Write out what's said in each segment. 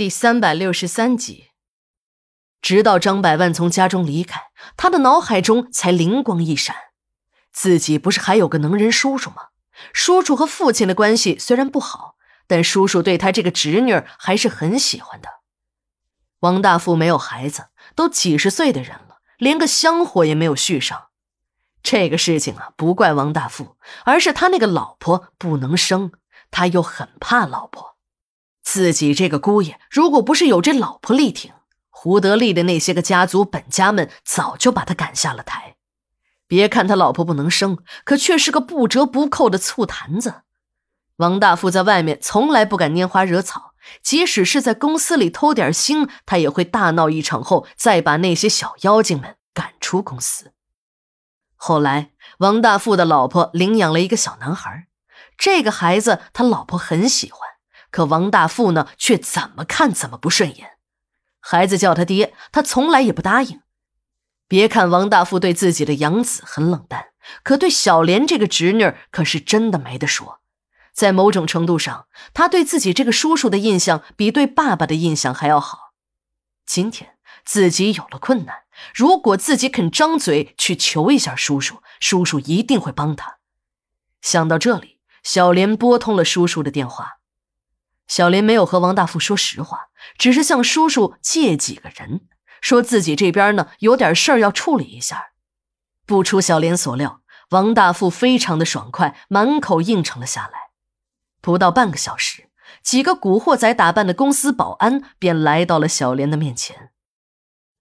第三百六十三集，直到张百万从家中离开，他的脑海中才灵光一闪：自己不是还有个能人叔叔吗？叔叔和父亲的关系虽然不好，但叔叔对他这个侄女还是很喜欢的。王大富没有孩子，都几十岁的人了，连个香火也没有续上。这个事情啊，不怪王大富，而是他那个老婆不能生，他又很怕老婆。自己这个姑爷，如果不是有这老婆力挺，胡德利的那些个家族本家们早就把他赶下了台。别看他老婆不能生，可却是个不折不扣的醋坛子。王大富在外面从来不敢拈花惹草，即使是在公司里偷点腥，他也会大闹一场后再把那些小妖精们赶出公司。后来，王大富的老婆领养了一个小男孩，这个孩子他老婆很喜欢。可王大富呢，却怎么看怎么不顺眼。孩子叫他爹，他从来也不答应。别看王大富对自己的养子很冷淡，可对小莲这个侄女可是真的没得说。在某种程度上，他对自己这个叔叔的印象比对爸爸的印象还要好。今天自己有了困难，如果自己肯张嘴去求一下叔叔，叔叔一定会帮他。想到这里，小莲拨通了叔叔的电话。小莲没有和王大富说实话，只是向叔叔借几个人，说自己这边呢有点事儿要处理一下。不出小莲所料，王大富非常的爽快，满口应承了下来。不到半个小时，几个古惑仔打扮的公司保安便来到了小莲的面前。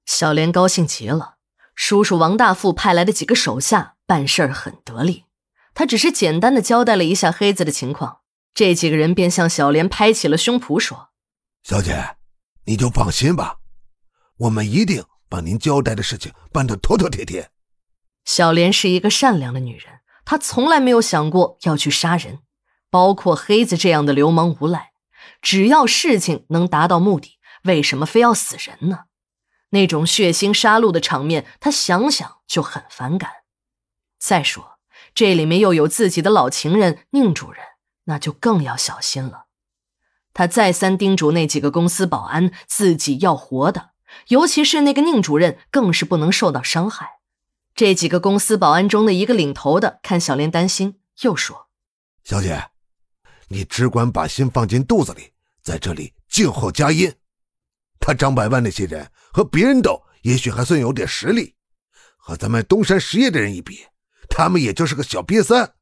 小莲高兴极了，叔叔王大富派来的几个手下办事儿很得力，他只是简单的交代了一下黑子的情况。这几个人便向小莲拍起了胸脯，说：“小姐，你就放心吧，我们一定把您交代的事情办得妥妥帖帖。”小莲是一个善良的女人，她从来没有想过要去杀人，包括黑子这样的流氓无赖。只要事情能达到目的，为什么非要死人呢？那种血腥杀戮的场面，她想想就很反感。再说，这里面又有自己的老情人宁主任。那就更要小心了。他再三叮嘱那几个公司保安，自己要活的，尤其是那个宁主任，更是不能受到伤害。这几个公司保安中的一个领头的，看小莲担心，又说：“小姐，你只管把心放进肚子里，在这里静候佳音。他张百万那些人和别人斗，也许还算有点实力，和咱们东山实业的人一比，他们也就是个小瘪三。”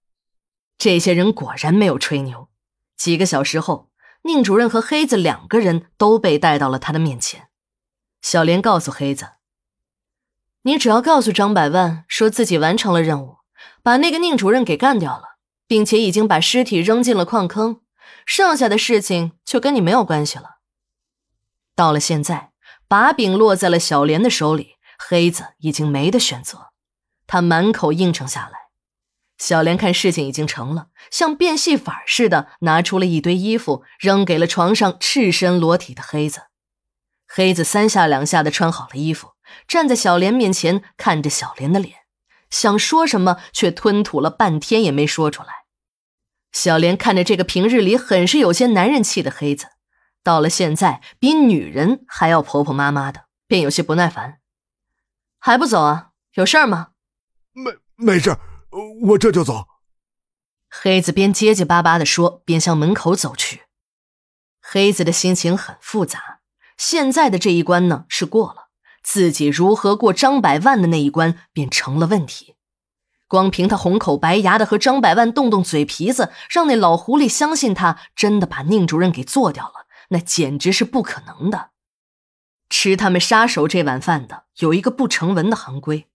这些人果然没有吹牛。几个小时后，宁主任和黑子两个人都被带到了他的面前。小莲告诉黑子：“你只要告诉张百万，说自己完成了任务，把那个宁主任给干掉了，并且已经把尸体扔进了矿坑，剩下的事情就跟你没有关系了。”到了现在，把柄落在了小莲的手里，黑子已经没得选择，他满口应承下来。小莲看事情已经成了，像变戏法似的拿出了一堆衣服，扔给了床上赤身裸体的黑子。黑子三下两下的穿好了衣服，站在小莲面前，看着小莲的脸，想说什么，却吞吐了半天也没说出来。小莲看着这个平日里很是有些男人气的黑子，到了现在比女人还要婆婆妈妈的，便有些不耐烦：“还不走啊？有事儿吗？”“没，没事。”我这就走。黑子边结结巴巴的说，边向门口走去。黑子的心情很复杂。现在的这一关呢是过了，自己如何过张百万的那一关便成了问题。光凭他红口白牙的和张百万动动嘴皮子，让那老狐狸相信他真的把宁主任给做掉了，那简直是不可能的。吃他们杀手这碗饭的有一个不成文的行规。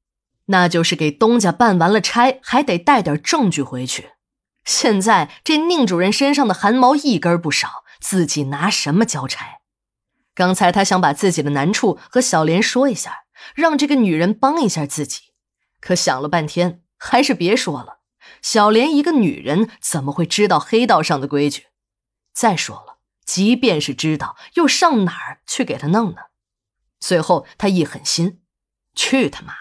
那就是给东家办完了差，还得带点证据回去。现在这宁主任身上的汗毛一根不少，自己拿什么交差？刚才他想把自己的难处和小莲说一下，让这个女人帮一下自己，可想了半天，还是别说了。小莲一个女人怎么会知道黑道上的规矩？再说了，即便是知道，又上哪儿去给他弄呢？最后他一狠心，去他妈！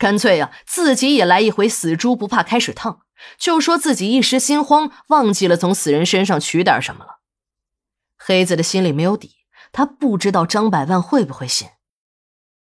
干脆呀，自己也来一回死猪不怕开水烫，就说自己一时心慌，忘记了从死人身上取点什么了。黑子的心里没有底，他不知道张百万会不会信。